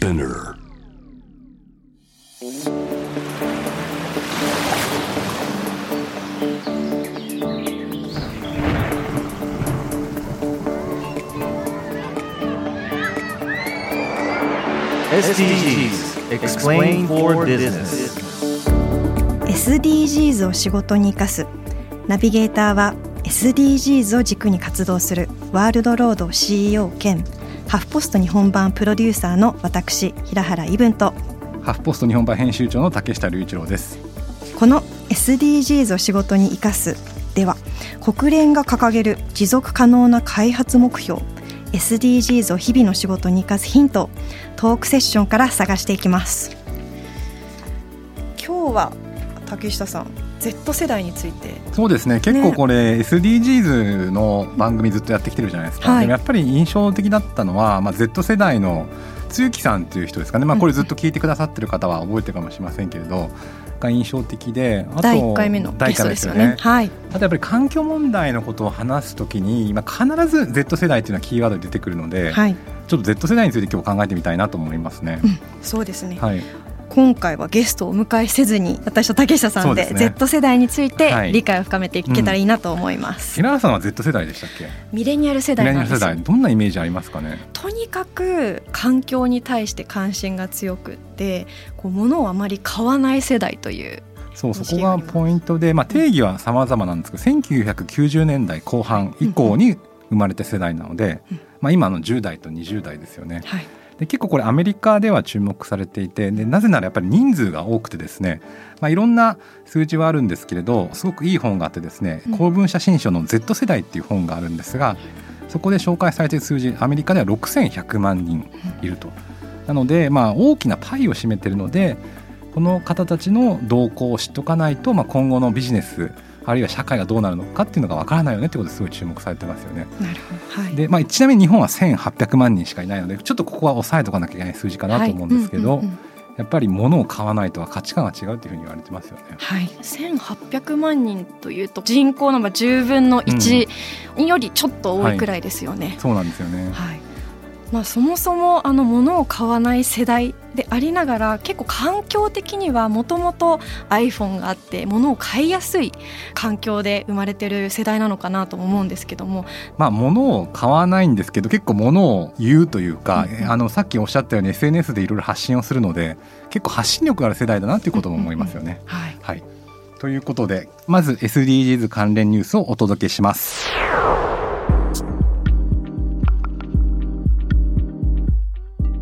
Spinner SDGs Explain for Business SDGs を仕事に生かすナビゲーターは SDGs を軸に活動するワールドロード CEO 兼ハフポスト日本版プロデューサーの私平原伊文と。ハフポスト日本版編集長の竹下隆一郎です。この SDGs を仕事に生かす。では国連が掲げる持続可能な開発目標 SDGs を日々の仕事に生かすヒントをトークセッションから探していきます。今日は竹下さん Z 世代について。そうですね。結構これ SDGs の番組ずっとやってきてるじゃないですか、はい。でもやっぱり印象的だったのは、まあ、Z 世代の露木さんっていう人ですかね、まあ、これずっと聞いてくださってる方は覚えてるかもしれませんけれどが印象的であと第1回目のゲストですよね。はい。あとやっぱり環境問題のことを話すときに、まあ、必ず Z 世代っていうのはキーワードで出てくるので、はい、ちょっと Z 世代について今日考えてみたいなと思いますね。そうですね、はい、今回はゲストをお迎えせずに私と竹下さんでですね。Z 世代についてはい。理解を深めていけたらいいなと思います、平原さんは Z 世代でしたっけ？ミレニアル世ミレニアル世代。どんなイメージありますかね？とにかく環境に対して関心が強くってこう物をあまり買わない世代というそうそこがポイントで、まあ、定義は様々なんですけど1990年代後半以降に生まれた世代なので、うん。まあ、今の10代と20代ですよね。はいで結構これアメリカでは注目されていてでなぜならやっぱり人数が多くてですね、まあ、いろんな数字はあるんですけれどすごくいい本があってですねうん公文写真書の Z 世代っていう本があるんですがそこで紹介されている数字アメリカでは6100万人いると。なので、まあ、大きなパイを占めているのでこの方たちの動向を知っておかないと、まあ、今後のビジネスあるいは社会がどうなるのかっていうのがわからないよねってことですごい注目されてますよね。なるほどはいで、まあ、ちなみに日本は1800万人しかいないのでちょっとここは抑えとかなきゃいけない数字かなと思うんですけど、はいうんうんうんやっぱり物を買わないとは価値観が違うっていうふうに言われてますよね。はい、1800万人というと人口のまあ10分の1よりちょっと多いくらいですよね。そうなんですよね。はいまあ、そもそもあの物を買わない世代でありながら結構環境的にはもともと iPhone があって物を買いやすい環境で生まれてる世代なのかなとも思うんですけどもまあ物を買わないんですけど結構物を言うというか、うんうんあのさっきおっしゃったように SNS でいろいろ発信をするので結構発信力がある世代だなということも思いますよね。はい、はい、ということでまず SDGs 関連ニュースをお届けします。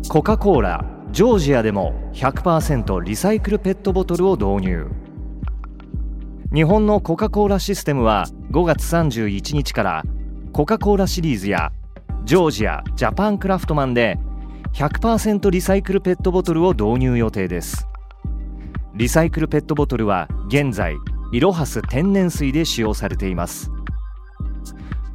コカ・コーラジョージアでも100%リサイクルペットボトルを導入。日本のコカ・コーラシステムは5月31日からコカ・コーラシリーズやジョージアジャパンクラフトマンで100%リサイクルペットボトルを導入予定です。リサイクルペットボトルは現在イロハス天然水で使用されています。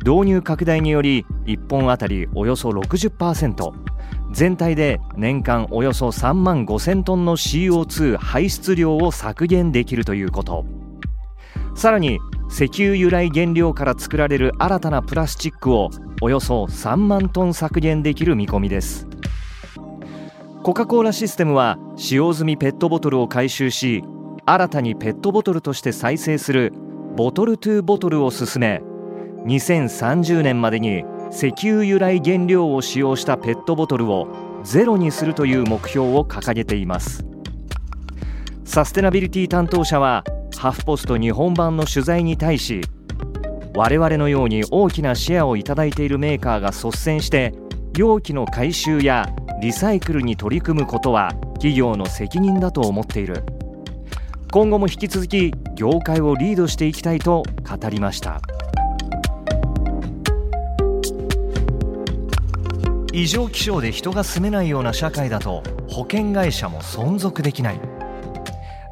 導入拡大により1本あたりおよそ60%全体で年間およそ3万5000トンの CO2 排出量を削減できるということ。さらに石油由来原料から作られる新たなプラスチックをおよそ3万トン削減できる見込みです。コカ・コーラシステムは使用済みペットボトルを回収し新たにペットボトルとして再生するボトルトゥボトルを進め2030年までに石油由来原料を使用したペットボトルをゼロにするという目標を掲げています。サステナビリティ担当者はハフポスト日本版の取材に対し我々のように大きなシェアをいただいているメーカーが率先して容器の回収やリサイクルに取り組むことは企業の責任だと思っている。今後も引き続き業界をリードしていきたいと語りました。異常気象で人が住めないような社会だと保険会社も存続できない。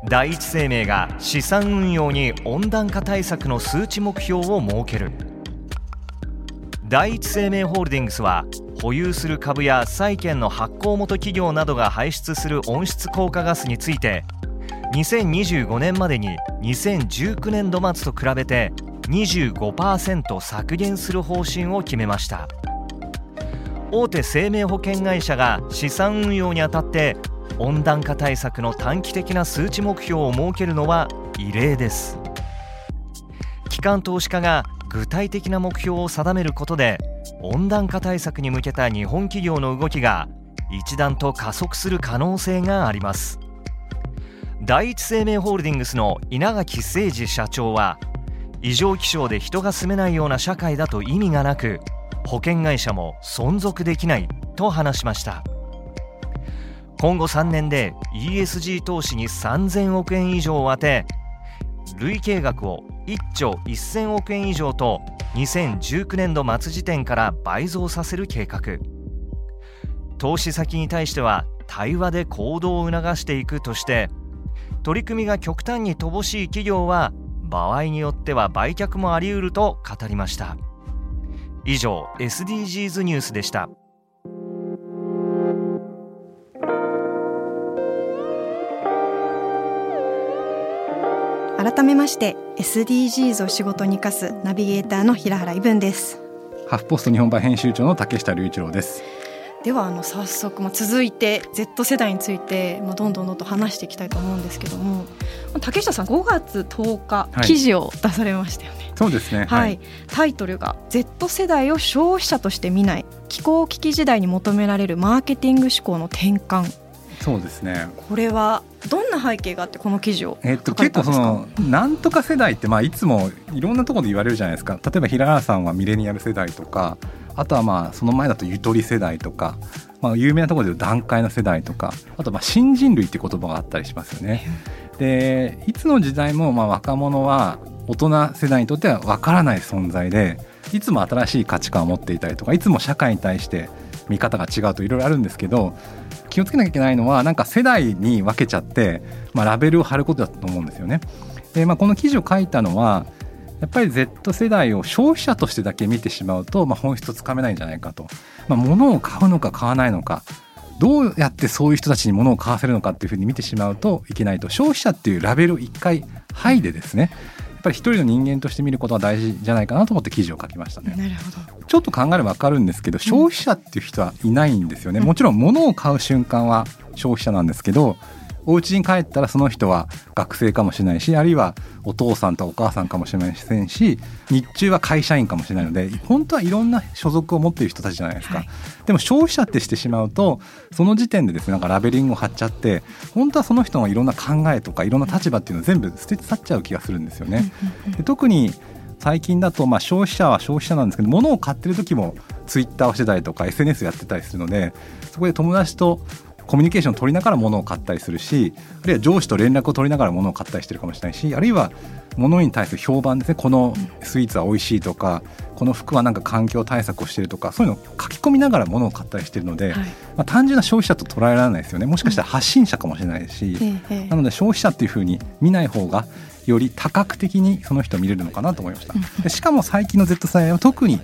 第一生命が資産運用に温暖化対策の数値目標を設ける。第一生命ホールディングスは保有する株や債券の発行元企業などが排出する温室効果ガスについて2025年までに2019年度末と比べて25%削減する方針を決めました。大手生命保険会社が資産運用にあたって温暖化対策の短期的な数値目標を設けるのは異例です。機関投資家が具体的な目標を定めることで温暖化対策に向けた日本企業の動きが一段と加速する可能性があります。第一生命ホールディングスの稲垣誠二社長は異常気象で人が住めないような社会だと意味がなく保険会社も存続できないと話しました。今後3年で ESG 投資に3000億円以上を充て累計額を1兆1000億円以上と2019年度末時点から倍増させる計画。投資先に対しては対話で行動を促していくとして取り組みが極端に乏しい企業は場合によっては売却もあり得ると語りました。以上 SDGs ニュースでした。改めまして SDGs を仕事に生かすナビゲーターの平原伊文です。ハフポスト日本版編集長の竹下隆一郎ですではあの早速、まあ、続いて Z 世代について、まあ、どんどんどんどん話していきたいと思うんですけども竹下さん5月10日、記事を出されましたよね。そうですね、はい、はい、タイトルが「Z 世代を消費者として見ない気候危機時代に求められるマーケティング思考の転換」そうですね。これはどんな背景があってこの記事をえっと、結構そのなんとか世代ってまあいつもいろんなところで言われるじゃないですか。例えば平原さんはミレニアル世代とかあとはまあその前だとゆとり世代とか、まあ、有名なところでいう段階の世代とかあとまあ新人類って言葉があったりしますよね。でいつの時代もまあ若者は大人世代にとっては分からない存在でいつも新しい価値観を持っていたりとかいつも社会に対して見方が違うといろいろあるんですけど気をつけなきゃいけないのはなんか世代に分けちゃって、まあ、ラベルを貼ることだと思うんですよね。でまあ、この記事を書いたのはやっぱり Z 世代を消費者としてだけ見てしまうと、まあ、本質をつかめないんじゃないかと、まあ、物を買うのか買わないのかどうやってそういう人たちに物を買わせるのかっていうふうに見てしまうといけないと消費者っていうラベルを一回剥いでですねやっぱり一人の人間として見ることは大事じゃないかなと思って記事を書きましたね。なるほどちょっと考えれば分かるんですけど消費者っていう人はいないんですよね。もちろん物を買う瞬間は消費者なんですけどお家に帰ったらその人は学生かもしれないしあるいはお父さんとお母さんかもしれませんし日中は会社員かもしれないので本当はいろんな所属を持っている人たちじゃないですか、はい、でも消費者ってしてしまうとその時点でですねなんかラベリングを貼っちゃって本当はその人のいろんな考えとかいろんな立場っていうのを全部捨て去っちゃう気がするんですよね。で特に最近だとまあ消費者は消費者なんですけど物を買ってる時もツイッターをしてたりとか SNS やってたりするのでそこで友達とコミュニケーションを取りながら物を買ったりするしあるいは上司と連絡を取りながら物を買ったりしてるかもしれないしあるいは物に対する評判ですねこのスイーツは美味しいとかこの服はなんか環境対策をしているとかそういうのを書き込みながら物を買ったりしているので、はい、まあ、単純な消費者と捉えられないですよね。もしかしたら発信者かもしれないし、うん、なので消費者っていうふうに見ない方がより多角的にその人を見れるのかなと思いました。でしかも最近の Z 世代は特に、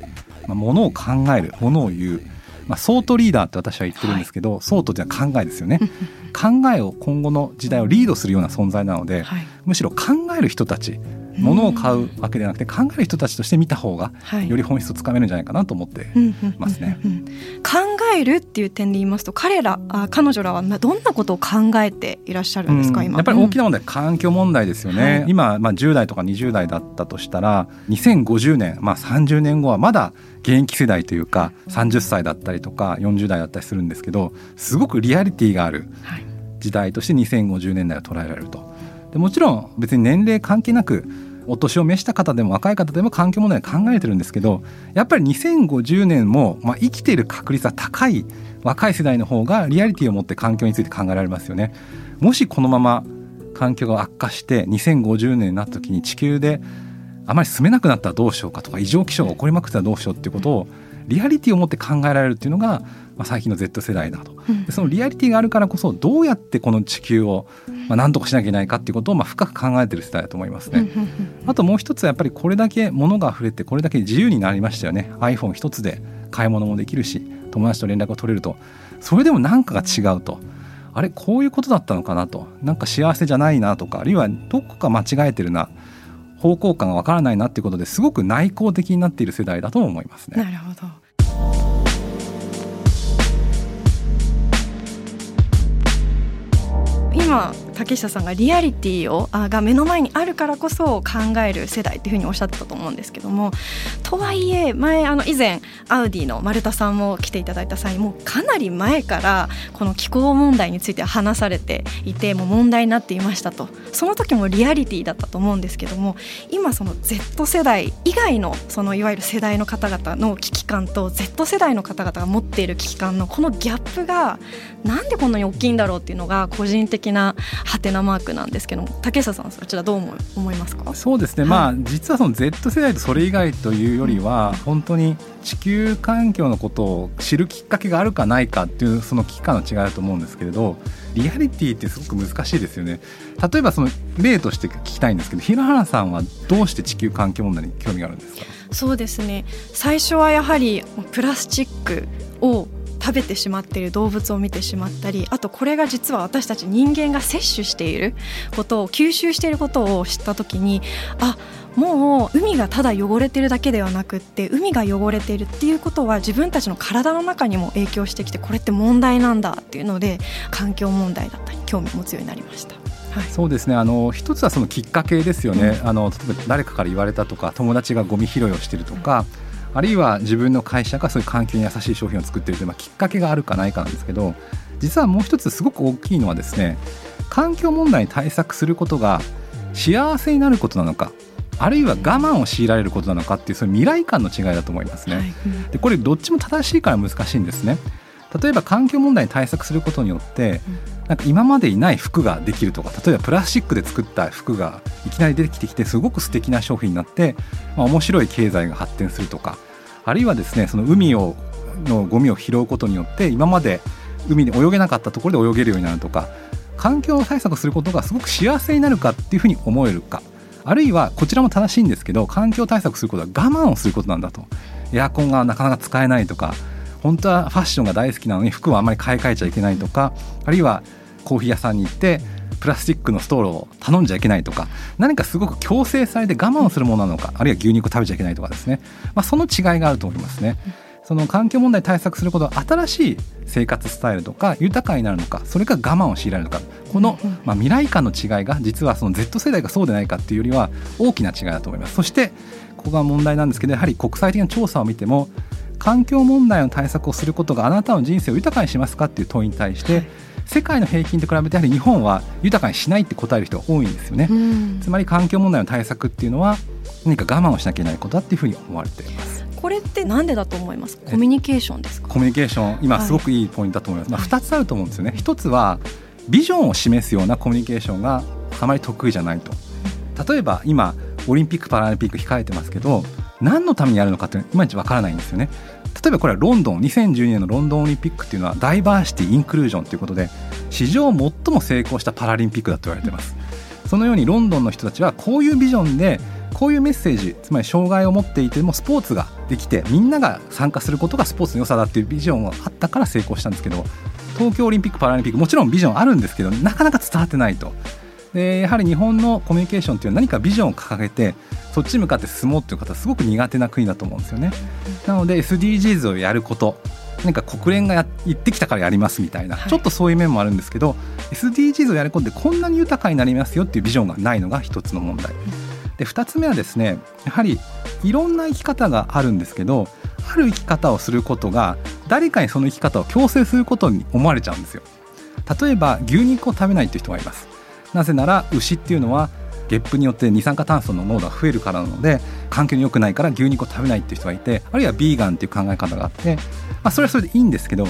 まあ、物を考える物を言うまあ、ソートリーダーって私は言ってるんですけど、はい、ソートのは考えですよね。考えを今後の時代をリードするような存在なので、はい、むしろ考える人たち物を買うわけではなくて考える人たちとして見た方がより本質をつかめるんじゃないかなと思ってますね。考えるっていう点で言いますと彼らあ彼女らはどんなことを考えていらっしゃるんですか、今やっぱり大きな問題、うん、環境問題ですよね、はい、今、まあ、10代とか20代だったとしたら2050年、まあ、30年後はまだ現役世代というか30歳だったりとか40代だったりするんですけどすごくリアリティがある時代として2050年代を捉えられると。でもちろん別に年齢関係なくお年を召した方でも若い方でも環境問題考えてるんですけどやっぱり2050年も、まあ、生きている確率は高い若い世代の方がリアリティを持って環境について考えられますよね。もしこのまま環境が悪化して2050年になった時に地球であまり住めなくなったらどうしようかとか異常気象が起こりまくったらどうしようっていうことをリアリティを持って考えられるっていうのが、まあ、最近の Z 世代だと、でそのリアリティがあるからこそどうやってこの地球をまあ、何とかしなきゃいけないかっていうことをまあ深く考えてる世代だと思いますね。あともう一つはやっぱりこれだけ物が溢れてこれだけ自由になりましたよね iPhone 一つで買い物もできるし友達と連絡を取れるとそれでも何かが違うと。あれこういうことだったのかなとなんか幸せじゃないなとかあるいはどこか間違えてるな方向感がわからないなっていうことですごく内向的になっている世代だと思いますね。なるほど今竹下さんがリアリティをあが目の前にあるからこそ考える世代っていうふうにおっしゃってたと思うんですけどもとはいえ前あの以前アウディの丸田さんも来ていただいた際にもうかなり前からこの気候問題について話されていてもう問題になっていましたと。その時もリアリティだったと思うんですけども今その Z 世代以外のそのいわゆる世代の方々の危機感と Z 世代の方々が持っている危機感のこのギャップがなんでこんなに大きいんだろうっていうのが個人的なハテナマークなんですけども竹下さんそちらどう思思いますか？そうですね、はい、まあ実はその Z 世代とそれ以外というよりは、本当に地球環境のことを知るきっかけがあるかないかっていうその危機感の違いだと思うんですけれどリアリティってすごく難しいですよね。例えばその例として聞きたいんですけど平原さんはどうして地球環境問題に興味があるんですか？そうですね。最初はやはりプラスチックを食べてしまっている動物を見てしまったりあとこれが実は私たち人間が摂取していることを吸収していることを知った時にあもう海がただ汚れてるだけではなくって海が汚れているっていうことは自分たちの体の中にも影響してきてこれって問題なんだっていうので環境問題だったり興味を持つようになりました。はい、そうですね。あの一つはそのきっかけですよね、うん、あの例えば誰かから言われたとか友達がゴミ拾いをしてるとか、うんあるいは自分の会社がそういう環境に優しい商品を作っているという、まあ、きっかけがあるかないかなんですけど実はもう一つすごく大きいのはですね環境問題に対策することが幸せになることなのかあるいは我慢を強いられることなのかっていうその未来感の違いだと思いますね。はい、でこれどっちも正しいから難しいんですね。例えば環境問題に対策することによってなんか今までいない服ができるとか例えばプラスチックで作った服がいきなり出てきてきてすごく素敵な商品になって、まあ、面白い経済が発展するとかあるいはですねその海をのゴミを拾うことによって今まで海に泳げなかったところで泳げるようになるとか環境対策することがすごく幸せになるかっていうふうに思えるかあるいはこちらも正しいんですけど環境対策することは我慢をすることなんだと。エアコンがなかなか使えないとか本当はファッションが大好きなのに服はあんまり買い替えちゃいけないとかあるいはコーヒー屋さんに行ってプラスチックのストローを頼んじゃいけないとか何かすごく強制されて我慢をするものなのかあるいは牛肉を食べちゃいけないとかですね、まあ、その違いがあると思いますね。その環境問題対策することは新しい生活スタイルとか豊かになるのかそれか我慢を強いられるのか。この、まあ、未来感の違いが実はその Z 世代がそうでないかっていうよりは大きな違いだと思います。そしてここが問題なんですけどやはり国際的な調査を見ても環境問題の対策をすることがあなたの人生を豊かにしますかっていう問いに対して、世界の平均と比べてやはり日本は豊かにしないって答える人が多いんですよね、つまり環境問題の対策っていうのは何か我慢をしなきゃいけないことだっていうふうに思われています。これってなんでだと思います？コミュニケーションですか？コミュニケーション今すごくいいポイントだと思います、はい、まあ、2つあると思うんですよね一つはビジョンを示すようなコミュニケーションがあまり得意じゃないと。例えば今オリンピック・パラリンピック控えてますけど何のためにやるのかっていまいちわからないんですよね例えばこれはロンドン2012年のロンドンオリンピックっていうのはダイバーシティインクルージョンということで史上最も成功したパラリンピックだと言われています。そのようにロンドンの人たちはこういうビジョンでこういうメッセージつまり障害を持っていてもスポーツができてみんなが参加することがスポーツの良さだっていうビジョンがあったから成功したんですけど東京オリンピック・パラリンピックもちろんビジョンあるんですけどなかなか伝わってないと。でやはり日本のコミュニケーションというのは何かビジョンを掲げてそっちに向かって進もうという方はすごく苦手な国だと思うんですよね。なので SDGs をやること何か国連がや言ってきたからやりますみたいな、はい、ちょっとそういう面もあるんですけど SDGs をやることでこんなに豊かになりますよっていうビジョンがないのが一つの問題。で2つ目はですねやはりいろんな生き方があるんですけどある生き方をすることが誰かにその生き方を強制することに思われちゃうんですよ。例えば牛肉を食べないという人がいます。なぜなら牛っていうのはゲップによって二酸化炭素の濃度が増えるからなので環境に良くないから牛肉を食べないっていう人がいてあるいはビーガンっていう考え方があって、まあ、それはそれでいいんですけど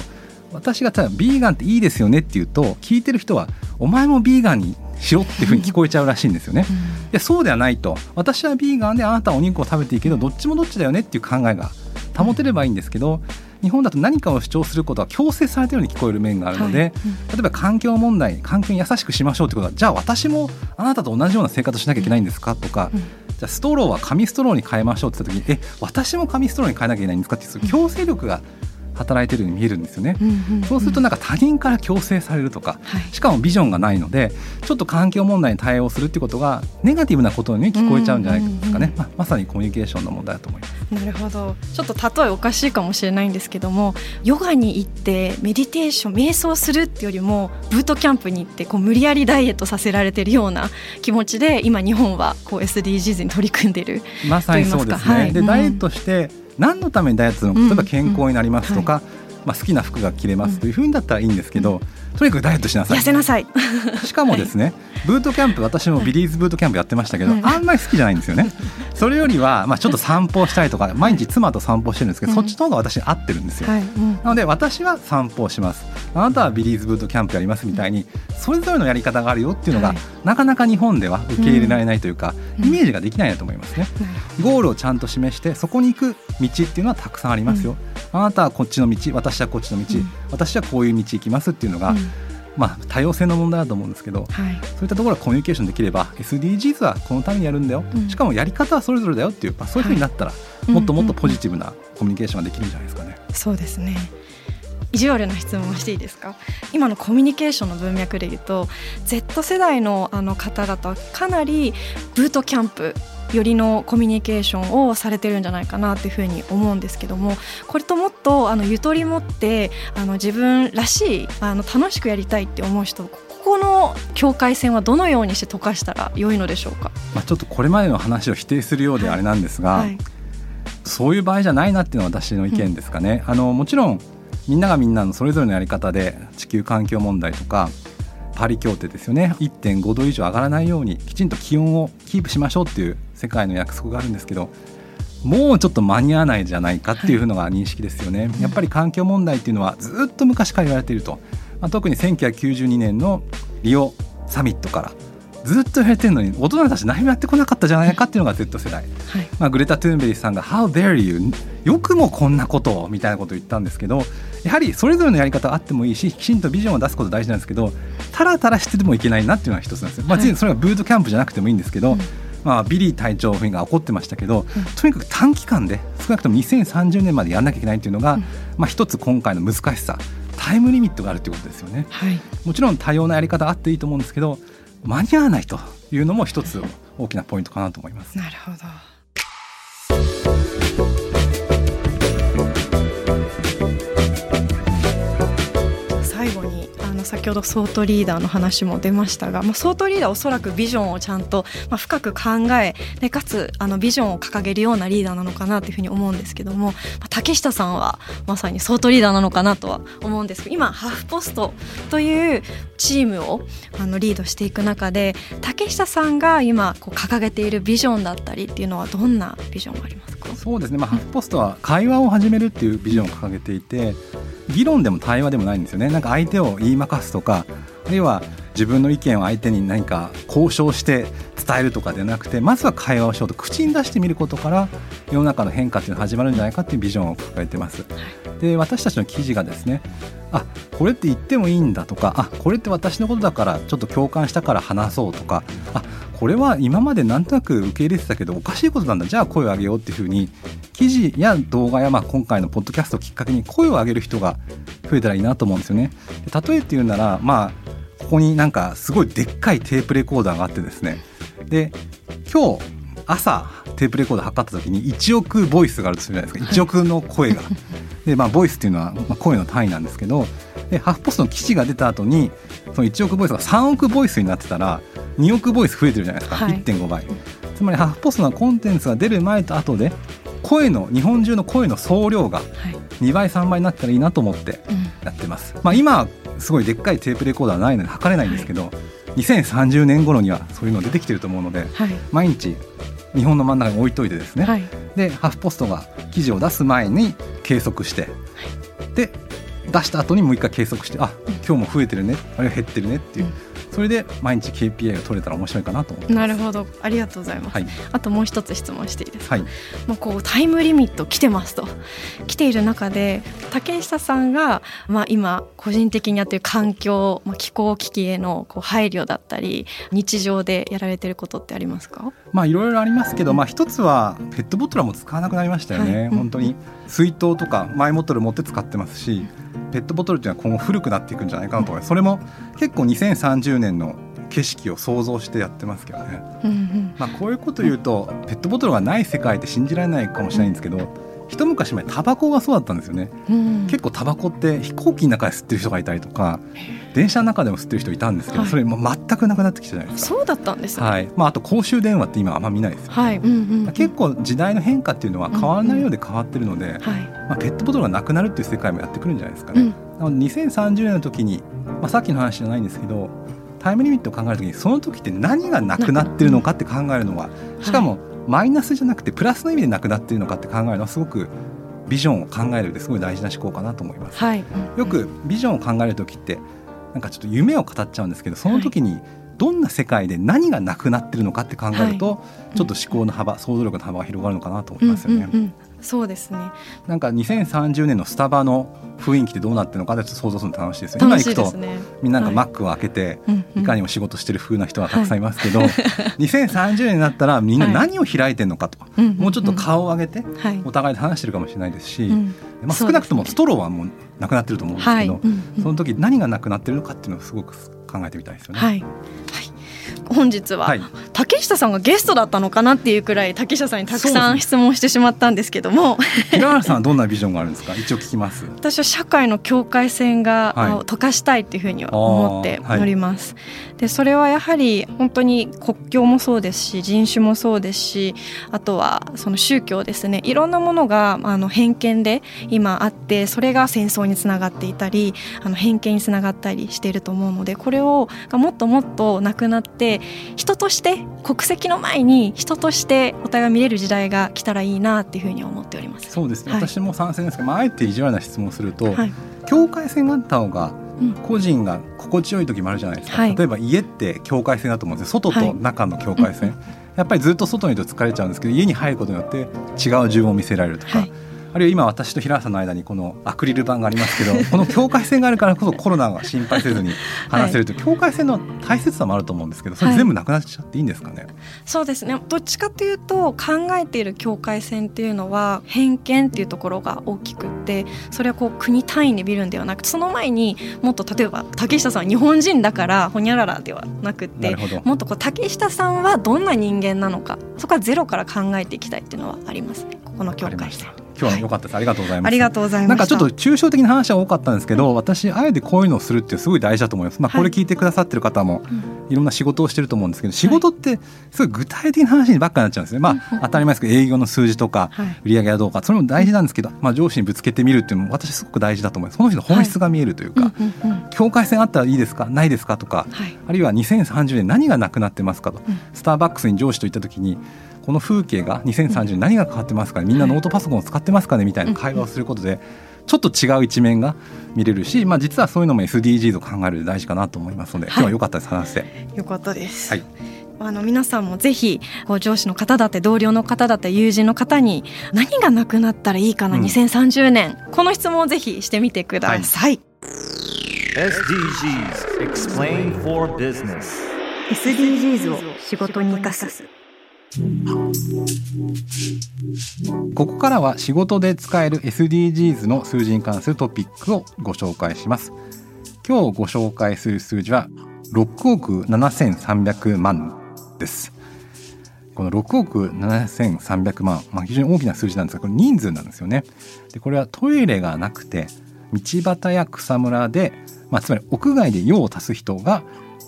私がただビーガンっていいですよねって言うと聞いてる人はお前もビーガンにしろっていうふうに聞こえちゃうらしいんですよね。いやそうではないと。私はビーガンであなたはお肉を食べていいけどどっちもどっちだよねっていう考えが保てればいいんですけど日本だと何かを主張することは強制されたように聞こえる面があるので、はい。うん、例えば環境問題環境に優しくしましょうってことはじゃあ私もあなたと同じような生活をしなきゃいけないんですかとか、うん、じゃあストローは紙ストローに変えましょうって言った時にえ私も紙ストローに変えなきゃいけないんですかっていう強制力が働いてるように見えるんですよね、そうするとなんか他人から強制されるとか、はい、しかもビジョンがないのでちょっと環境問題に対応するっていうことがネガティブなことに聞こえちゃうんじゃないですかね、まあ、まさにコミュニケーションの問題だと思います。なるほど。ちょっと例えおかしいかもしれないんですけどもヨガに行ってメディテーション瞑想するってよりもブートキャンプに行ってこう無理やりダイエットさせられてるような気持ちで今日本はこう SDGs に取り組んでるまさにそうですね、はい、で、うん、ダイエットして何のためにダイエットのか例えば健康になりますとか、まあ、好きな服が着れますというふうにだったらいいんですけど、とにかくダイエットしなさい。痩せなさい。しかもですね、はい、ブートキャンプ私もビリーズブートキャンプやってましたけど、あんまり好きじゃないんですよね。それよりは、まあ、ちょっと散歩したりとか毎日妻と散歩してるんですけど、そっちの方が私に合ってるんですよ、はい。うん、なので私は散歩をします。あなたはビリーズブートキャンプやりますみたいにそれぞれのやり方があるよっていうのが、はい、なかなか日本では受け入れられないというか、うん、イメージができないなと思いますね、ゴールをちゃんと示してそこに行く道っていうのはたくさんありますよ、あなたはこっちの道私はこっちの道、私はこういう道行きますっていうのが、まあ、多様性の問題だと思うんですけど、はい、そういったところはコミュニケーションできれば SDGs はこのためにやるんだよ、うん、しかもやり方はそれぞれだよっていう、まあ、そういうふうになったら、はい、もっともっとポジティブなコミュニケーションができるんじゃないですかね。そうですね。意地悪な質問をしていいですか？今のコミュニケーションの文脈でいうと Z 世代のあの方々はかなりブートキャンプよりのコミュニケーションをされてるんじゃないかなというふうに思うんですけどもこれともっとあのゆとり持ってあの自分らしいあの楽しくやりたいって思う人ここの境界線はどのようにして溶かしたら良いのでしょうか、まあ、ちょっとこれまでの話を否定するようであれなんですが、はいはい、そういう場合じゃないなっていうのは私の意見ですかね。うん、あのもちろんみんながみんなのそれぞれのやり方で地球環境問題とかパリ協定ですよね。1.5度以上上がらないようにきちんと気温をキープしましょうっていう世界の約束があるんですけどもうちょっと間に合わないじゃないかっていうのが認識ですよね、はい、やっぱり環境問題っていうのはずっと昔から言われていると、まあ、特に1992年のリオサミットからずっと言われてるのに大人たち何もやってこなかったじゃないかっていうのが Z 世代、はい、まあ、グレタ・トゥーンベリーさんが「How dare you」よくもこんなことをみたいなことを言ったんですけどやはりそれぞれのやり方あってもいいしきちんとビジョンを出すこと大事なんですけどたらたらしててもいけないなっていうのは一つなんですよ、まあ、それはブートキャンプじゃなくてもいいんですけど、うん。まあ、ビリー隊長が怒ってましたけど、うん、とにかく短期間で少なくとも2030年までやらなきゃいけないというのが、うん、まあ、一つ今回の難しさタイムリミットがあるということですよね、はい、もちろん多様なやり方あっていいと思うんですけど間に合わないというのも一つ大きなポイントかなと思います。なるほどの先ほどソートリーダーの話も出ましたが、まあ、ソートリーダーはおそらくビジョンをちゃんと、まあ、深く考えでかつあのビジョンを掲げるようなリーダーなのかなというふうに思うんですけども、まあ、竹下さんはまさにソートリーダーなのかなとは思うんですけど今ハーフポストというチームをあのリードしていく中で竹下さんが今こう掲げているビジョンだったりっていうのはどんなビジョンがありますか？そうですね、まあ、ハーフポストは会話を始めるっていうビジョンを掲げていて議論でも対話でもないんですよね。なんか相手を言いまかすとかあるいは自分の意見を相手に何か交渉して伝えるとかではなくてまずは会話をしようと口に出してみることから世の中の変化っていうのが始まるんじゃないかっていうビジョンを抱えてます。で私たちの記事がですねあこれって言ってもいいんだとかあこれって私のことだからちょっと共感したから話そうとかあこれは今までなんとなく受け入れてたけどおかしいことなんだじゃあ声を上げようっていうふうに記事や動画やまあ今回のポッドキャストをきっかけに声を上げる人が増えたらいいなと思うんですよね。例えっていうならまあここになんかすごいでっかいテープレコーダーがあってですね。で今日朝テープレコーダー測った時に1億ボイスがあるとするじゃないですか。1億の声が。でまあボイスっていうのは、まあ、声の単位なんですけどでハーフポストの記事が出た後にその1億ボイスが3億ボイスになってたら2億ボイス増えてるじゃないですか、はい、1.5倍。つまりハーフポストのコンテンツが出る前と後で声の日本中の声の総量が2倍3倍になったらいいなと思ってやってます、まあ、今すごいでっかいテープレコーダーないので測れないんですけど、はい、2030年頃にはそういうの出てきてると思うので、はい、毎日日本の真ん中に置いといてですね、はい、でハーフポストが記事を出す前に計測して、で出した後にもう一回計測してあ今日も増えてるねあるいは減ってるねっていう、うんそれで毎日 KPI が取れたら面白いかなと思ってなるほど。ありがとうございます、はい、あともう一つ質問していいですか、はい、もうこうタイムリミット来てますと。来ている中で竹下さんが、まあ、今個人的にやってる環境、まあ、気候危機へのこう配慮だったり日常でやられてることってありますか？まあいろいろありますけど、まあ、一つはペットボトルも使わなくなりましたよね、はい、本当に水筒とかマイボトル持って使ってますし、ペットボトルっていうのは今後古くなっていくんじゃないかなと思います。それも結構2030年の景色を想像してやってますけどね、まあ、こういうこと言うとペットボトルがない世界って信じられないかもしれないんですけど、一昔前タバコがそうだったんですよね。うん。結構タバコって飛行機の中で吸ってる人がいたりとか電車の中でも吸ってる人いたんですけど、はい。それもう全くなくなってきたじゃないですか？そうだったんですね。はい。まあ、あと公衆電話って今あんま見ないですよ、はい、うんうんうん。結構時代の変化っていうのは変わらないようで変わってるので、はい。まあ、ペットボトルがなくなるっていう世界もやってくるんじゃないですかね。うん。なので2030年の時に、まあ、さっきの話じゃないんですけどタイムリミットを考える時にその時って何がなくなってるのかって考えるのはしかもマイナスじゃなくてプラスの意味でなくなってるのかって考えるのはすごくビジョンを考える上ですごい大事な思考かなと思います。はいよくビジョンを考える時ってなんかちょっと夢を語っちゃうんですけどその時にどんな世界で何がなくなってるのかって考えると、ちょっと思考の幅想像力の幅が広がるのかなと思いますよね。うんうんうんそうですね。なんか2030年のスタバの雰囲気ってどうなってるのか想像するの楽しいですよね。今楽し行くとみんななんかマはックを開けて、うんうん。いかにも仕事してる風な人がたくさんいますけど、2030年になったらみんな何を開いてるのかと。か、うんうんうん。もうちょっと顔を上げてはい。お互いで話してるかもしれないですし、うん。まあ、少なくともストローはもうなくなってると思うんですけど、その時何がなくなってるのかっていうのをすごく考えてみたいですよね。はい、はい、本日は、はい竹下さんがゲストだったのかなっていうくらい竹下さんにたくさん質問してしまったんですけども。平原さんはどんなビジョンがあるんですか？一応聞きます。私は社会の境界線が、はい。あ溶かしたいっていうふうには思っております。でそれはやはり本当に国境もそうですし人種もそうですしあとはその宗教ですね。いろんなものがあの偏見で今あってそれが戦争につながっていたりあの偏見につながったりしていると思うのでこれをがもっともっとなくなって人として国籍の前に人としてお互い見れる時代が来たらいいなっていうふうに思っております。そうですね、はい。私も賛成ですけど、まあ、あえて意地悪な質問をすると、はい。境界線があった方がうん個人が心地よい時もあるじゃないですか、はい例えば家って境界線だと思うんですよ。外と中の境界線、うん。やっぱりずっと外にいると疲れちゃうんですけど家に入ることによって違う自分を見せられるとか、はいあるいは今私と平原さんの間にこのアクリル板がありますけど この境界線があるからこそコロナが心配せずに話せるという、境界線の大切さもあると思うんですけどそれ全部なくなっちゃっていいんですかね、そうですね。どっちかというと考えている境界線っていうのは偏見っていうところが大きくってそれはこう国単位で見るんではなくてその前にもっと例えば竹下さんは日本人だからほにゃららではなくってもっとこう竹下さんはどんな人間なのかそこはゼロから考えていきたいっていうのはありますね。ここの境界線今日は良かったです、ありがとうございます。ありがとうございました。なんかちょっと抽象的な話は多かったんですけど、私あえてこういうのをするってすごい大事だと思います。まあはい。これ聞いてくださってる方もうん。いろんな仕事をしてると思うんですけど、仕事ってすごい具体的な話にばっかりなっちゃうんですね。まうんあ当たり前ですけど営業の数字とかはい。売上はどうかそれも大事なんですけど、まあ上司にぶつけてみるっていうのも私すごく大事だと思います。その人の本質が見えるというか、うんうんうん境界線あったらいいですか？ないですか？とか。はい。あるいは2030年何がなくなってますか？と、うん。スターバックスに上司と行った時にこの風景が2030年何が変わってますかね？みんなノートパソコンを使ってますかね？みたいな会話をすることでちょっと違う一面が見れるし、まあ、実はそういうのも SDGs を考える大事かなと思いますので、はい。今日は良かったです。話して。よかったです。はい。あの皆さんもぜひこう上司の方だって同僚の方だって友人の方に何がなくなったらいいかな、うん。2030年。この質問をぜひしてみてください、SDGs Explain for Business SDGs を仕事に生かすここからは仕事で使える SDGs の数字に関するトピックをご紹介します。今日ご紹介する数字は6億7300万です。この6億7300万、まあ、非常に大きな数字なんですがこれ人数なんですよね。でこれはトイレがなくて道端や草むらで、まあ、つまり屋外で用を足す人が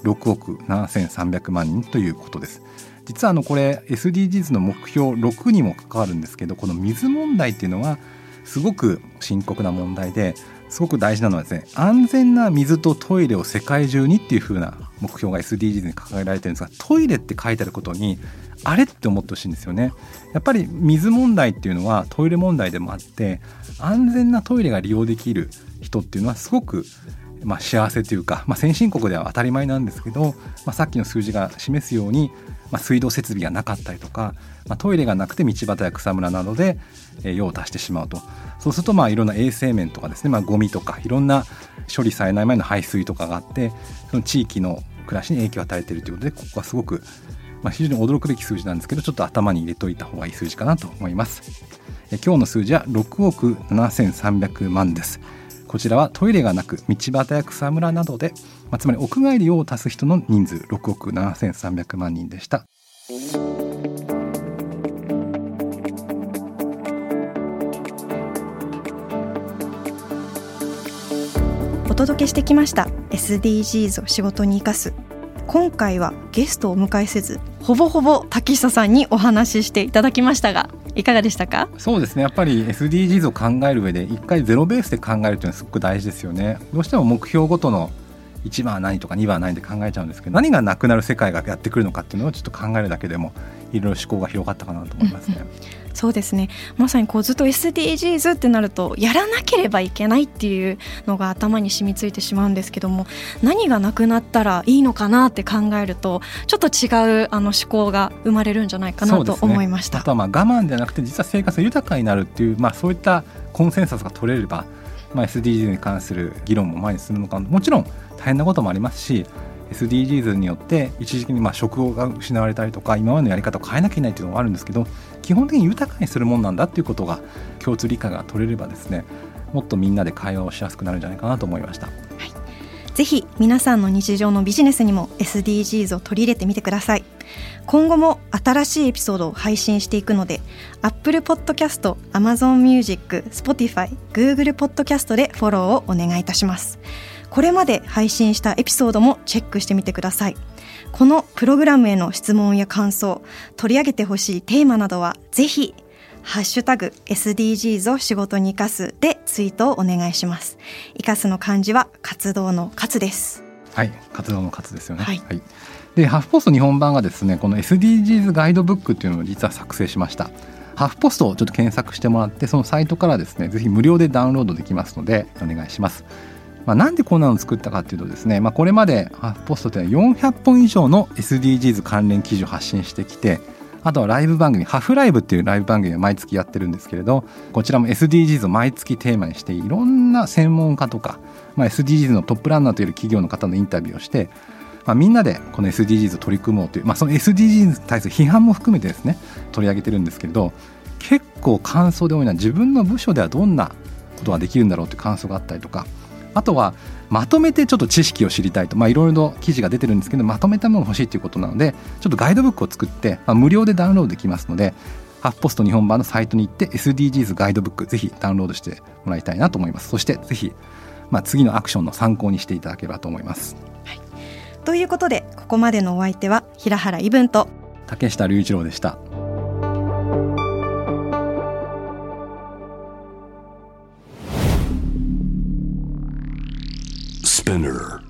6億7300万人ということです。実はあのこれ SDGs の目標6にも関わるんですけどこの水問題っていうのはすごく深刻な問題ですごく大事なのはですね安全な水とトイレを世界中にっていう風な目標が SDGs に掲げられてるんですがトイレって書いてあることにあれって思ってほしいんですよね。やっぱり水問題っていうのはトイレ問題でもあって安全なトイレが利用できる人っていうのはすごくまあ、幸せというか、まあ、先進国では当たり前なんですけど、まあ、さっきの数字が示すように、まあ、水道設備がなかったりとか、まあ、トイレがなくて道端や草むらなどで、え用を足してしまうとそうするとまあいろんな衛生面とかですね、まあ、ゴミとかいろんな処理されない前の排水とかがあってその地域の暮らしに影響を与えているということでここはすごく、まあ、非常に驚くべき数字なんですけどちょっと頭に入れといた方がいい数字かなと思います。え今日の数字は6億7300万です。こちらはトイレがなく道端や草むらなどで、まあ、つまり屋外利用を足す人の人数6億7300万人でした。お届けしてきました SDGs を仕事に生かす今回はゲストをお迎えせずほぼほぼ竹下さんにお話ししていただきましたがいかがでしたか？そうですね。やっぱり SDGs を考える上で一回ゼロベースで考えるというのはすごく大事ですよね。どうしても目標ごとの1番は何とか2番は何で考えちゃうんですけど何がなくなる世界がやってくるのかっていうのをちょっと考えるだけでもいろいろ思考が広がったかなと思いますね。うんそうですね。まさにこうずっと SDGs ってなるとやらなければいけないっていうのが頭に染みついてしまうんですけども何がなくなったらいいのかなって考えるとちょっと違うあの思考が生まれるんじゃないかなと思いました、ね、あとはまあ我慢じゃなくて実は生活が豊かになるっていう、まあ、そういったコンセンサスが取れれば、まあ、SDGs に関する議論も前に進むのかもちろん大変なこともありますし SDGs によって一時的にまあ職が失われたりとか今までのやり方を変えなきゃいけないっていうのもあるんですけど基本的に豊かにするもんなんだっていうことが共通理解が取れればですねもっとみんなで会話をしやすくなるんじゃないかなと思いました。はい。ぜひ皆さんの日常のビジネスにも SDGs を取り入れてみてください。今後も新しいエピソードを配信していくので Apple Podcast、Amazon Music、Spotify、Google Podcast でフォローをお願いいたします。これまで配信したエピソードもチェックしてみてください。このプログラムへの質問や感想取り上げてほしいテーマなどはぜひハッシュタグ SDGs を仕事に生かすでツイートをお願いします。生かすの漢字は活動の活です。はい活動の活ですよね。はい、はい、でハフポスト日本版がですねこの SDGs ガイドブックっていうのを実は作成しました。ハフポストをちょっと検索してもらってそのサイトからですねぜひ無料でダウンロードできますのでお願いしますまあ、なんでこんなの作ったかっていうとですね、まあ、これまでハーフポストって400本以上の SDGs 関連記事を発信してきてあとはライブ番組ハフライブっていうライブ番組を毎月やってるんですけれどこちらも SDGs を毎月テーマにしていろんな専門家とか、まあ、SDGs のトップランナーという企業の方のインタビューをして、まあ、みんなでこの SDGs を取り組もうという、まあ、その SDGs に対する批判も含めてですね取り上げてるんですけれど結構感想で多いのは自分の部署ではどんなことができるんだろうという感想があったりとかあとはまとめてちょっと知識を知りたいと、まあ、いろいろ記事が出てるんですけどまとめたものが欲しいということなのでちょっとガイドブックを作って、まあ、無料でダウンロードできますのでハフポスト日本版のサイトに行って SDGs ガイドブックぜひダウンロードしてもらいたいなと思いますそしてぜひ、まあ、次のアクションの参考にしていただければと思います。はい、ということでここまでのお相手は平原伊文と竹下隆一郎でした。Spinner